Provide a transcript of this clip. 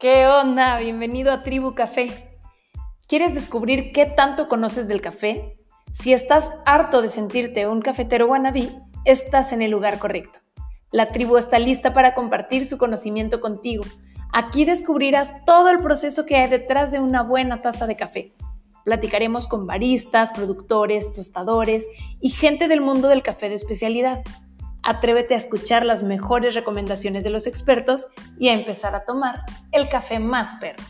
¿Qué onda? Bienvenido a Tribu Café. ¿Quieres descubrir qué tanto conoces del café? Si estás harto de sentirte un cafetero wannabe, estás en el lugar correcto. La tribu está lista para compartir su conocimiento contigo. Aquí descubrirás todo el proceso que hay detrás de una buena taza de café. Platicaremos con baristas, productores, tostadores y gente del mundo del café de especialidad. Atrévete a escuchar las mejores recomendaciones de los expertos y a empezar a tomar el café más perro.